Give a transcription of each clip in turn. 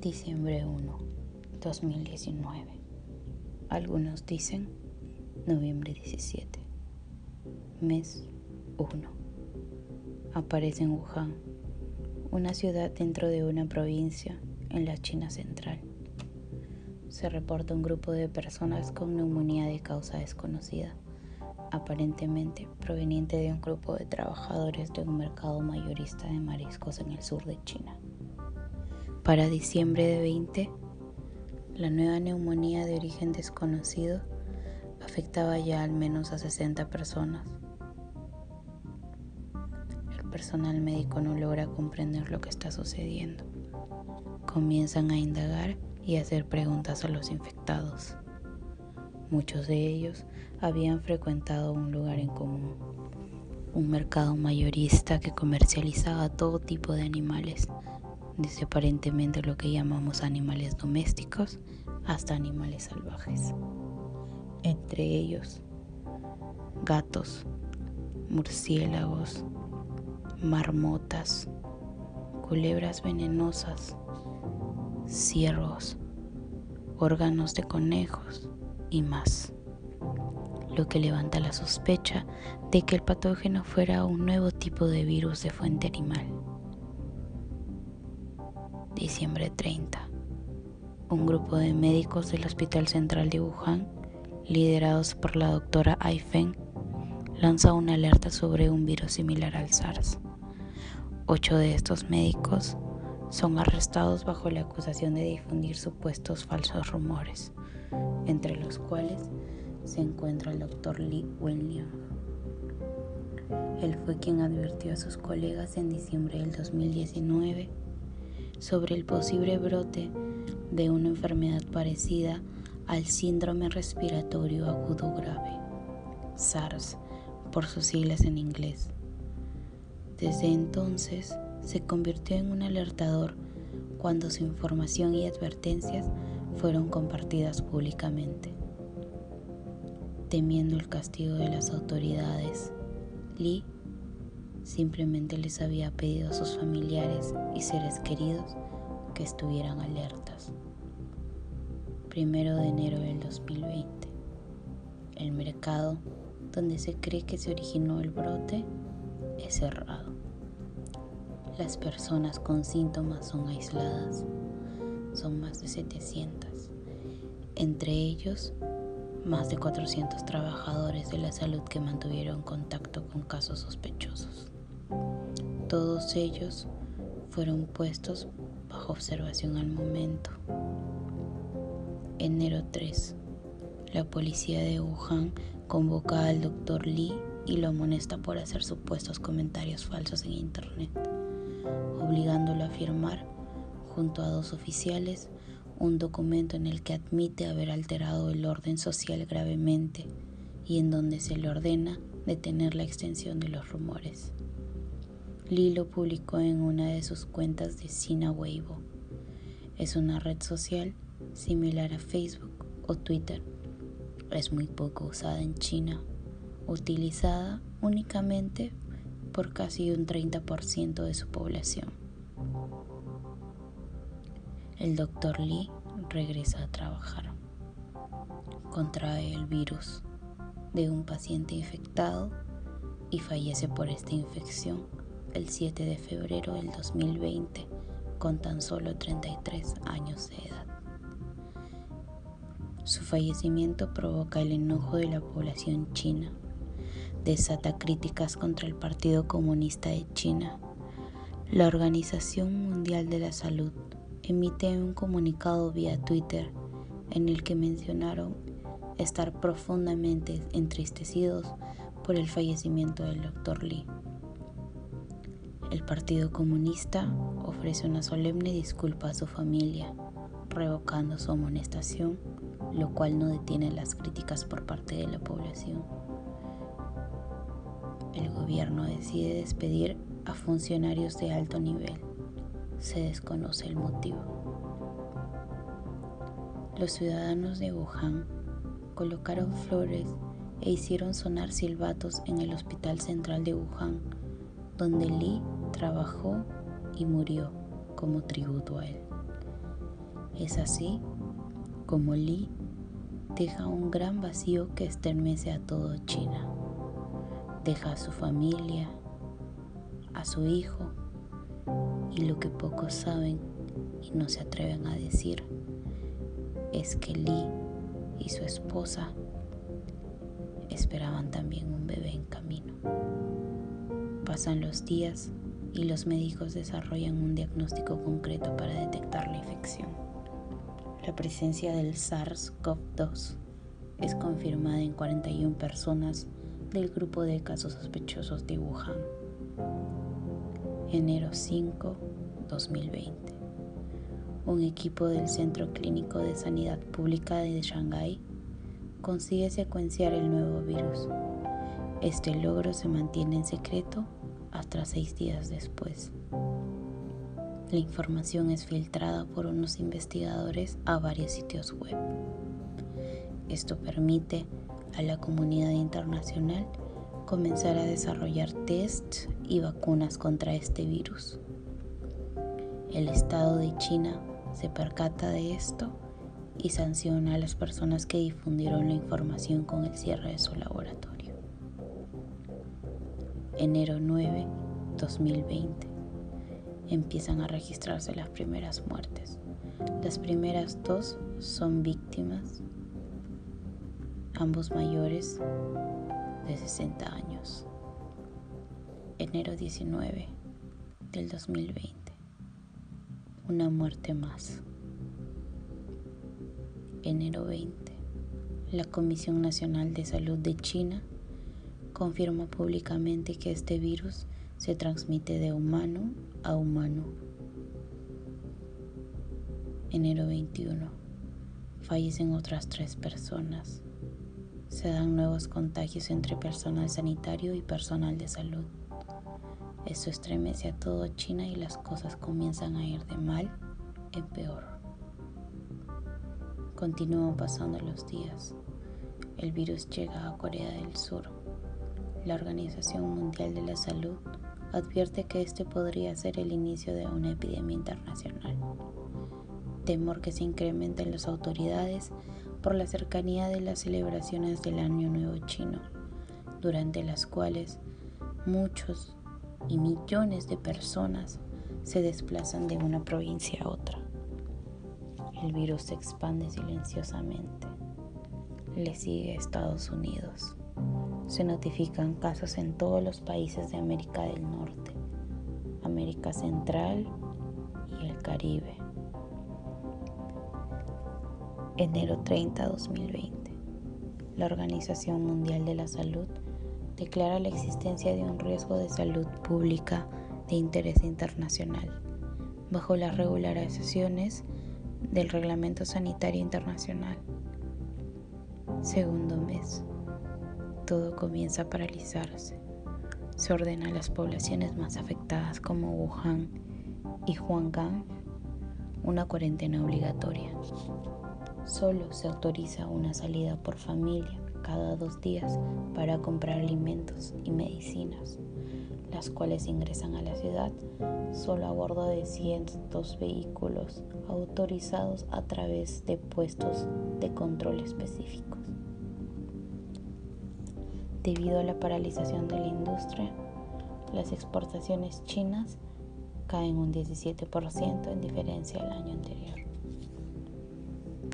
Diciembre 1, 2019. Algunos dicen noviembre 17. Mes 1. Aparece en Wuhan, una ciudad dentro de una provincia en la China central. Se reporta un grupo de personas con neumonía de causa desconocida, aparentemente proveniente de un grupo de trabajadores de un mercado mayorista de mariscos en el sur de China. Para diciembre de 20, la nueva neumonía de origen desconocido afectaba ya al menos a 60 personas. El personal médico no logra comprender lo que está sucediendo. Comienzan a indagar y hacer preguntas a los infectados. Muchos de ellos habían frecuentado un lugar en común, un mercado mayorista que comercializaba todo tipo de animales desde aparentemente lo que llamamos animales domésticos hasta animales salvajes. Entre ellos, gatos, murciélagos, marmotas, culebras venenosas, ciervos, órganos de conejos y más. Lo que levanta la sospecha de que el patógeno fuera un nuevo tipo de virus de fuente animal diciembre 30. Un grupo de médicos del Hospital Central de Wuhan, liderados por la doctora Ai lanza una alerta sobre un virus similar al SARS. Ocho de estos médicos son arrestados bajo la acusación de difundir supuestos falsos rumores, entre los cuales se encuentra el doctor Li Wenliang. Él fue quien advirtió a sus colegas en diciembre del 2019 sobre el posible brote de una enfermedad parecida al síndrome respiratorio agudo grave, SARS por sus siglas en inglés. Desde entonces se convirtió en un alertador cuando su información y advertencias fueron compartidas públicamente. Temiendo el castigo de las autoridades, Lee Simplemente les había pedido a sus familiares y seres queridos que estuvieran alertas. Primero de enero del 2020. El mercado donde se cree que se originó el brote es cerrado. Las personas con síntomas son aisladas. Son más de 700. Entre ellos, más de 400 trabajadores de la salud que mantuvieron contacto con casos sospechosos. Todos ellos fueron puestos bajo observación al momento. Enero 3. La policía de Wuhan convoca al doctor Lee y lo amonesta por hacer supuestos comentarios falsos en Internet, obligándolo a firmar, junto a dos oficiales, un documento en el que admite haber alterado el orden social gravemente y en donde se le ordena detener la extensión de los rumores. Lilo publicó en una de sus cuentas de Sina Weibo. Es una red social similar a Facebook o Twitter. Es muy poco usada en China, utilizada únicamente por casi un 30% de su población. El doctor Lee regresa a trabajar. Contrae el virus de un paciente infectado y fallece por esta infección el 7 de febrero del 2020 con tan solo 33 años de edad. Su fallecimiento provoca el enojo de la población china, desata críticas contra el Partido Comunista de China. La Organización Mundial de la Salud emite un comunicado vía Twitter en el que mencionaron estar profundamente entristecidos por el fallecimiento del Dr. Lee. El Partido Comunista ofrece una solemne disculpa a su familia, revocando su amonestación, lo cual no detiene las críticas por parte de la población. El gobierno decide despedir a funcionarios de alto nivel. Se desconoce el motivo. Los ciudadanos de Wuhan colocaron flores e hicieron sonar silbatos en el Hospital Central de Wuhan, donde Li trabajó y murió como tributo a él. Es así como Li deja un gran vacío que estremece a todo China. Deja a su familia, a su hijo y lo que pocos saben y no se atreven a decir es que Li y su esposa esperaban también un bebé en camino. Pasan los días y los médicos desarrollan un diagnóstico concreto para detectar la infección. La presencia del SARS-CoV-2 es confirmada en 41 personas del grupo de casos sospechosos de Wuhan. Enero 5, 2020. Un equipo del Centro Clínico de Sanidad Pública de Shanghái consigue secuenciar el nuevo virus. Este logro se mantiene en secreto hasta seis días después. La información es filtrada por unos investigadores a varios sitios web. Esto permite a la comunidad internacional comenzar a desarrollar tests y vacunas contra este virus. El Estado de China se percata de esto y sanciona a las personas que difundieron la información con el cierre de su laboratorio. Enero 9, 2020. Empiezan a registrarse las primeras muertes. Las primeras dos son víctimas, ambos mayores de 60 años. Enero 19 del 2020. Una muerte más enero 20, la Comisión Nacional de Salud de China confirma públicamente que este virus se transmite de humano a humano. Enero 21. Fallecen otras tres personas. Se dan nuevos contagios entre personal sanitario y personal de salud. Esto estremece a todo China y las cosas comienzan a ir de mal en peor. Continúan pasando los días. El virus llega a Corea del Sur. La Organización Mundial de la Salud advierte que este podría ser el inicio de una epidemia internacional. Temor que se incrementen las autoridades por la cercanía de las celebraciones del Año Nuevo Chino, durante las cuales muchos y millones de personas se desplazan de una provincia a otra. El virus se expande silenciosamente. Le sigue Estados Unidos. Se notifican casos en todos los países de América del Norte, América Central y el Caribe. Enero 30, 2020. La Organización Mundial de la Salud declara la existencia de un riesgo de salud pública de interés internacional bajo las regularizaciones del Reglamento Sanitario Internacional. Segundo mes. Todo comienza a paralizarse. Se ordena a las poblaciones más afectadas como Wuhan y Huanggang una cuarentena obligatoria. Solo se autoriza una salida por familia cada dos días para comprar alimentos y medicinas las cuales ingresan a la ciudad solo a bordo de cientos vehículos autorizados a través de puestos de control específicos. Debido a la paralización de la industria, las exportaciones chinas caen un 17% en diferencia al año anterior.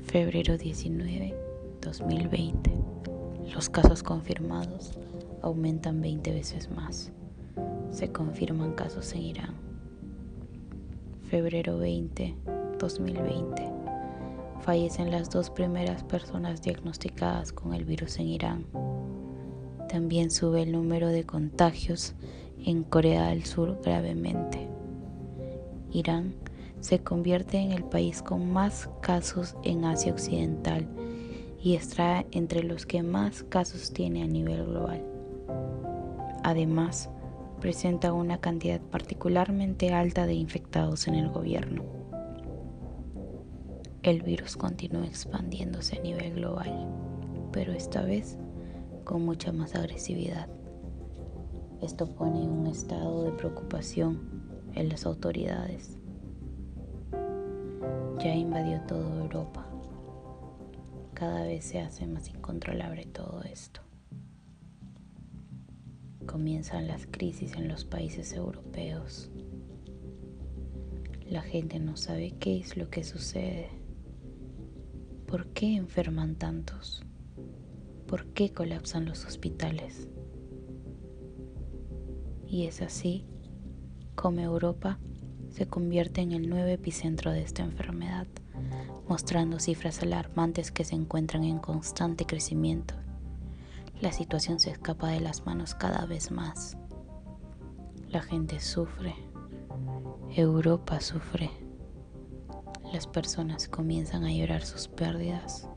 Febrero 19, 2020. Los casos confirmados aumentan 20 veces más se confirman casos en Irán. Febrero 20, 2020. Fallecen las dos primeras personas diagnosticadas con el virus en Irán. También sube el número de contagios en Corea del Sur gravemente. Irán se convierte en el país con más casos en Asia Occidental y está entre los que más casos tiene a nivel global. Además, presenta una cantidad particularmente alta de infectados en el gobierno. El virus continúa expandiéndose a nivel global, pero esta vez con mucha más agresividad. Esto pone un estado de preocupación en las autoridades. ya invadió toda Europa. Cada vez se hace más incontrolable todo esto. Comienzan las crisis en los países europeos. La gente no sabe qué es lo que sucede. ¿Por qué enferman tantos? ¿Por qué colapsan los hospitales? Y es así como Europa se convierte en el nuevo epicentro de esta enfermedad, mostrando cifras alarmantes que se encuentran en constante crecimiento. La situación se escapa de las manos cada vez más. La gente sufre. Europa sufre. Las personas comienzan a llorar sus pérdidas.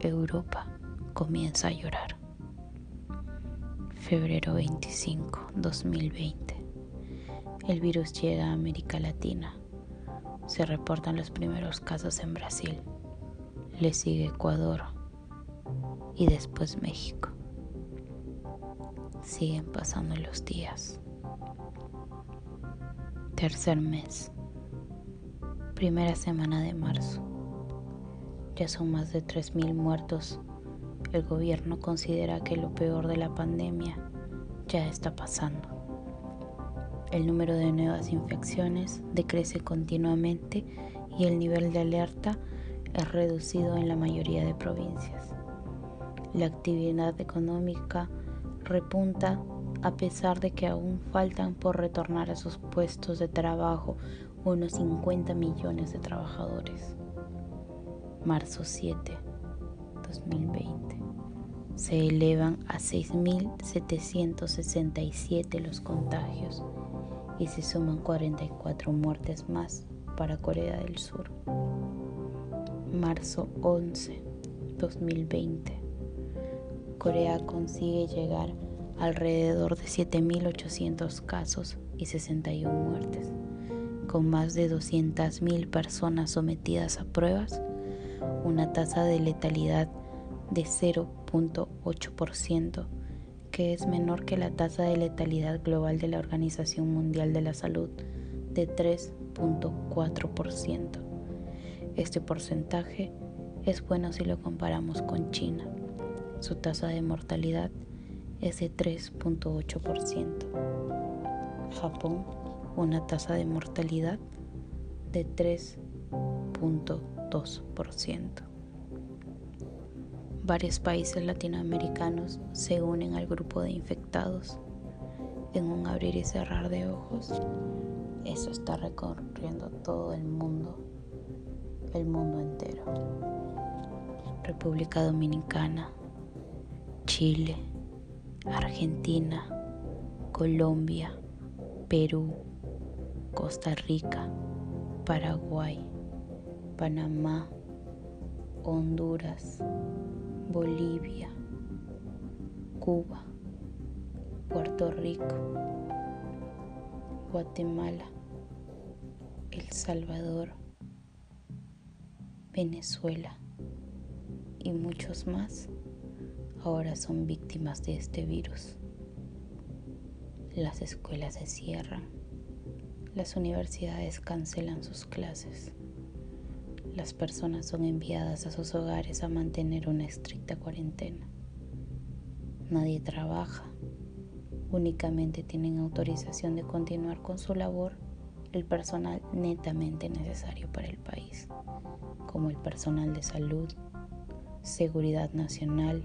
Europa comienza a llorar. Febrero 25, 2020. El virus llega a América Latina. Se reportan los primeros casos en Brasil. Le sigue Ecuador y después México. Siguen pasando los días. Tercer mes. Primera semana de marzo. Ya son más de 3.000 muertos el gobierno considera que lo peor de la pandemia ya está pasando. El número de nuevas infecciones decrece continuamente y el nivel de alerta es reducido en la mayoría de provincias. La actividad económica repunta a pesar de que aún faltan por retornar a sus puestos de trabajo unos 50 millones de trabajadores. Marzo 7, 2020 se elevan a 6.767 los contagios y se suman 44 muertes más para Corea del Sur. Marzo 11, 2020. Corea consigue llegar alrededor de 7.800 casos y 61 muertes, con más de 200.000 personas sometidas a pruebas, una tasa de letalidad de 0.8%, que es menor que la tasa de letalidad global de la Organización Mundial de la Salud de 3.4%. Este porcentaje es bueno si lo comparamos con China. Su tasa de mortalidad es de 3.8%. Japón, una tasa de mortalidad de 3.2% varios países latinoamericanos se unen al grupo de infectados en un abrir y cerrar de ojos. Eso está recorriendo todo el mundo, el mundo entero. República Dominicana, Chile, Argentina, Colombia, Perú, Costa Rica, Paraguay, Panamá, Honduras, Bolivia, Cuba, Puerto Rico, Guatemala, El Salvador, Venezuela y muchos más ahora son víctimas de este virus. Las escuelas se cierran, las universidades cancelan sus clases las personas son enviadas a sus hogares a mantener una estricta cuarentena. Nadie trabaja, únicamente tienen autorización de continuar con su labor el personal netamente necesario para el país, como el personal de salud, seguridad nacional,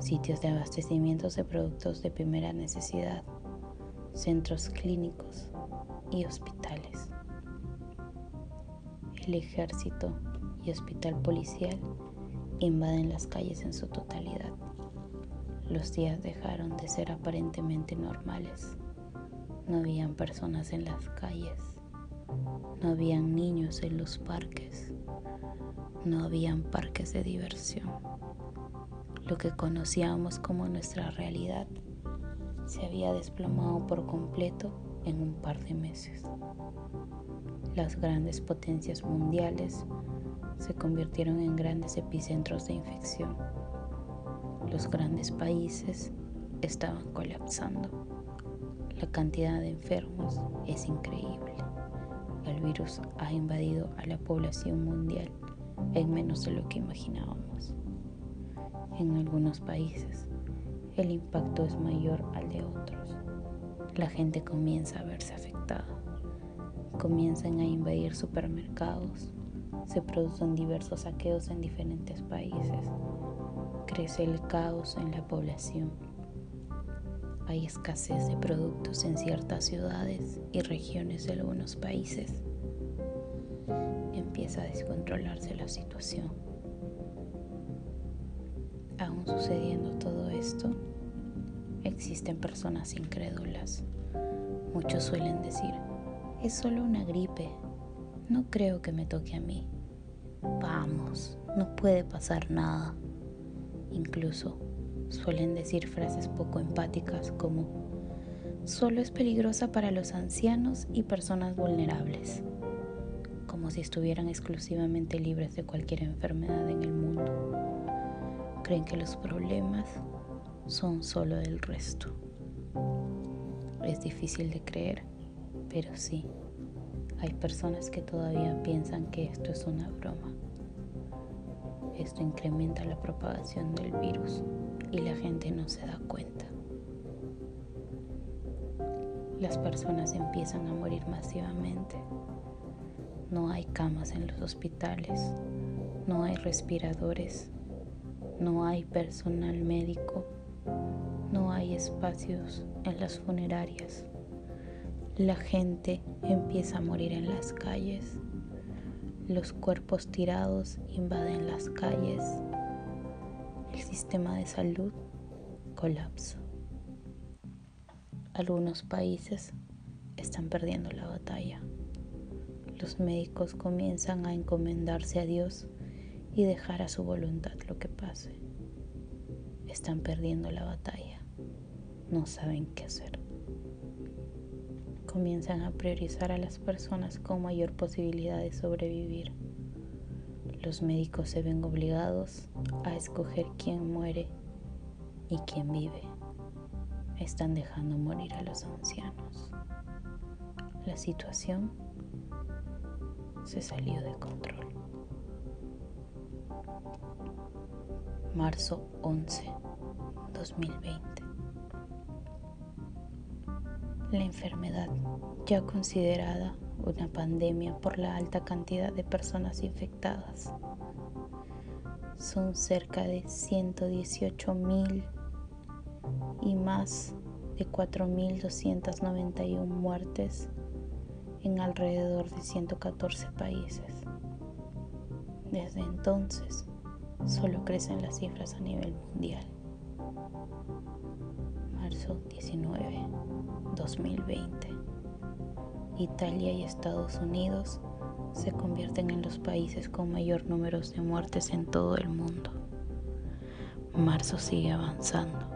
sitios de abastecimiento de productos de primera necesidad, centros clínicos y hospitales el ejército y hospital policial invaden las calles en su totalidad. Los días dejaron de ser aparentemente normales. No habían personas en las calles. No habían niños en los parques. No habían parques de diversión. Lo que conocíamos como nuestra realidad se había desplomado por completo en un par de meses las grandes potencias mundiales se convirtieron en grandes epicentros de infección. Los grandes países estaban colapsando. La cantidad de enfermos es increíble. el virus ha invadido a la población mundial en menos de lo que imaginábamos. En algunos países, el impacto es mayor al de otros. La gente comienza a verse afectada. Comienzan a invadir supermercados. Se producen diversos saqueos en diferentes países. Crece el caos en la población. Hay escasez de productos en ciertas ciudades y regiones de algunos países. Empieza a descontrolarse la situación. Aún sucediendo todo esto, existen personas incrédulas. Muchos suelen decir, es solo una gripe, no creo que me toque a mí. Vamos, no puede pasar nada. Incluso suelen decir frases poco empáticas como, solo es peligrosa para los ancianos y personas vulnerables, como si estuvieran exclusivamente libres de cualquier enfermedad en el mundo creen que los problemas son solo del resto. Es difícil de creer, pero sí, hay personas que todavía piensan que esto es una broma. Esto incrementa la propagación del virus y la gente no se da cuenta. Las personas empiezan a morir masivamente. No hay camas en los hospitales, no hay respiradores, no hay personal médico, no hay espacios en las funerarias. La gente empieza a morir en las calles. Los cuerpos tirados invaden las calles. El sistema de salud colapsa. Algunos países están perdiendo la batalla. Los médicos comienzan a encomendarse a Dios y dejar a su voluntad lo que pase. Están perdiendo la batalla. No saben qué hacer. Comienzan a priorizar a las personas con mayor posibilidad de sobrevivir. Los médicos se ven obligados a escoger quién muere y quién vive. Están dejando morir a los ancianos. La situación se salió de control. marzo 11, 2020. La enfermedad, ya considerada una pandemia por la alta cantidad de personas infectadas, son cerca de 118 mil y más de 4.291 muertes en alrededor de 114 países. Desde entonces, solo crecen las cifras a nivel mundial. Marzo 19, 2020. Italia y Estados Unidos se convierten en los países con mayor número de muertes en todo el mundo. Marzo sigue avanzando,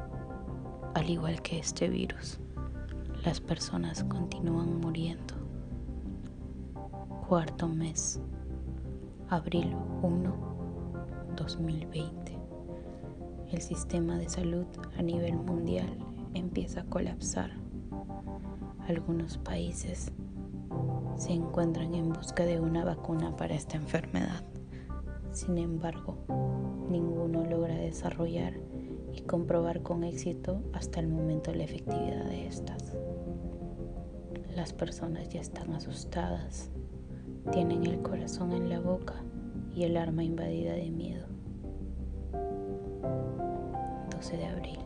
al igual que este virus. Las personas continúan muriendo. Cuarto mes, abril 1 2020. El sistema de salud a nivel mundial empieza a colapsar. Algunos países se encuentran en busca de una vacuna para esta enfermedad. Sin embargo, ninguno logra desarrollar y comprobar con éxito hasta el momento la efectividad de estas. Las personas ya están asustadas, tienen el corazón en la boca y el alma invadida de miedo. 12 de abril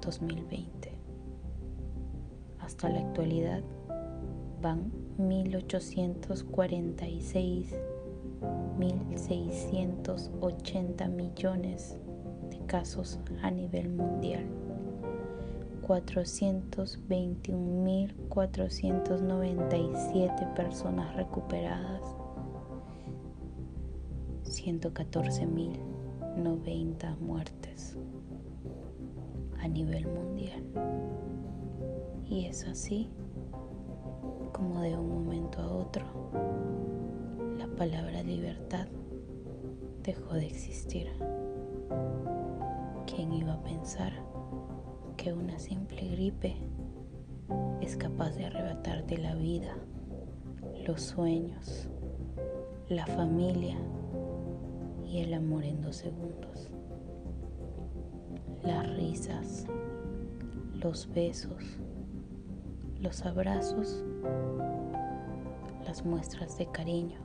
2020. Hasta la actualidad van 1846 1.680 millones de casos a nivel mundial, 421.497 personas recuperadas 114.090 muertes a nivel mundial. Y es así como de un momento a otro la palabra libertad dejó de existir. ¿Quién iba a pensar que una simple gripe es capaz de arrebatarte la vida, los sueños, la familia y el amor en dos segundos. Las risas, los besos, los abrazos, las muestras de cariño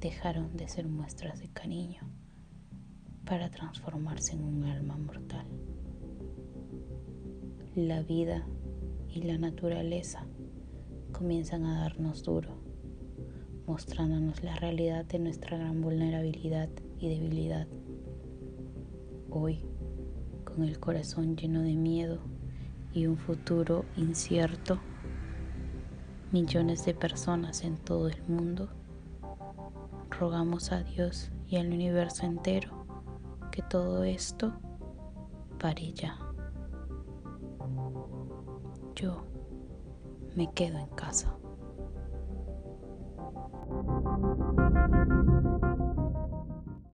dejaron de ser muestras de cariño para transformarse en un alma mortal. La vida y la naturaleza comienzan a darnos duro, mostrándonos la realidad de nuestra gran vulnerabilidad y debilidad. Hoy, con el corazón lleno de miedo y un futuro incierto, millones de personas en todo el mundo rogamos a Dios y al universo entero que todo esto pare ya. Yo me quedo en casa.